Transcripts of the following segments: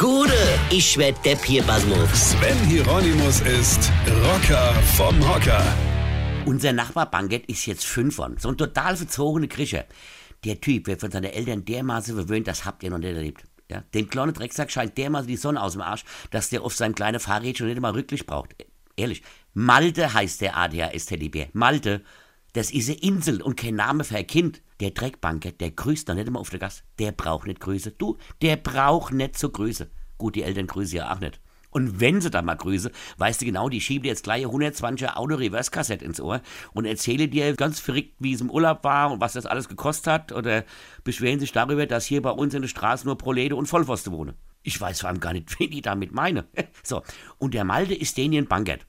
Gude, ich werd Depp hier, Basmus. Sven Hieronymus ist Rocker vom Hocker. Unser Nachbar Bankett ist jetzt fünf worden. So ein total verzogene Krische. Der Typ wird von seinen Eltern dermaßen verwöhnt, das habt ihr noch nicht erlebt. Ja? Dem kleinen Drecksack scheint dermaßen die Sonne aus dem Arsch, dass der auf seinem kleinen Fahrrädchen nicht mal Rücklicht braucht. Ehrlich, Malte heißt der ADHS-Teddybär. Malte. Das ist eine Insel und kein Name für ein Kind. Der Dreckbanker, der grüßt noch nicht immer auf der Gas. Der braucht nicht Grüße. Du, der braucht nicht so Grüße. Gut, die Eltern grüßen ja auch nicht. Und wenn sie da mal grüße, weißt du genau, die schieben dir jetzt gleich 120er Auto-Reverse-Kassette ins Ohr und erzähle dir ganz verrückt, wie es im Urlaub war und was das alles gekostet hat oder beschweren sich darüber, dass hier bei uns in der Straße nur Prolete und Vollpfosten wohnen. Ich weiß vor allem gar nicht, wen die damit meine. So, und der Malte ist den in Bankert.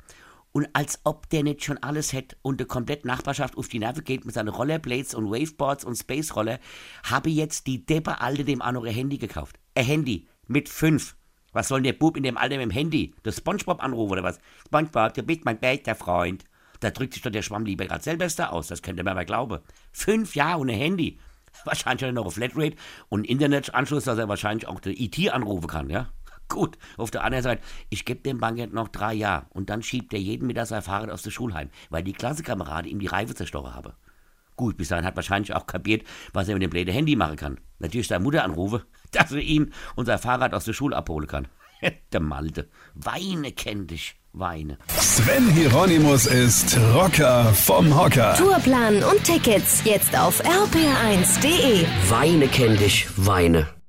Und als ob der nicht schon alles hätte und der komplett Nachbarschaft auf die Nerven geht mit seinen Rollerblades und Waveboards und Space Roller, habe jetzt die Deppe Alte dem auch noch ein Handy gekauft. Ein Handy mit fünf. Was soll der Bub in dem Alter mit dem Handy? Das Spongebob anrufen oder was? Spongebob, du bist mein bester Freund. Da drückt sich doch der Schwamm lieber gerade selber aus, das könnte man mal glauben. Fünf Jahre ohne Handy. Wahrscheinlich noch auf Flatrate und Internetanschluss, dass er wahrscheinlich auch der IT anrufen kann, ja? Gut, auf der anderen Seite, ich gebe dem Bankett noch drei Jahre und dann schiebt er jeden Mittag sein Fahrrad aus der Schulheim, weil die Klassenkameraden ihm die Reife zerstochen haben. Gut, bis dahin hat wahrscheinlich auch kapiert, was er mit dem blöden Handy machen kann. Natürlich seine Mutter anrufe, dass er ihm unser Fahrrad aus der Schule abholen kann. der Malte. Weine kennt dich. Weine. Sven Hieronymus ist Rocker vom Hocker. Tourplan und Tickets jetzt auf rpr1.de. Weine kenn dich, Weine.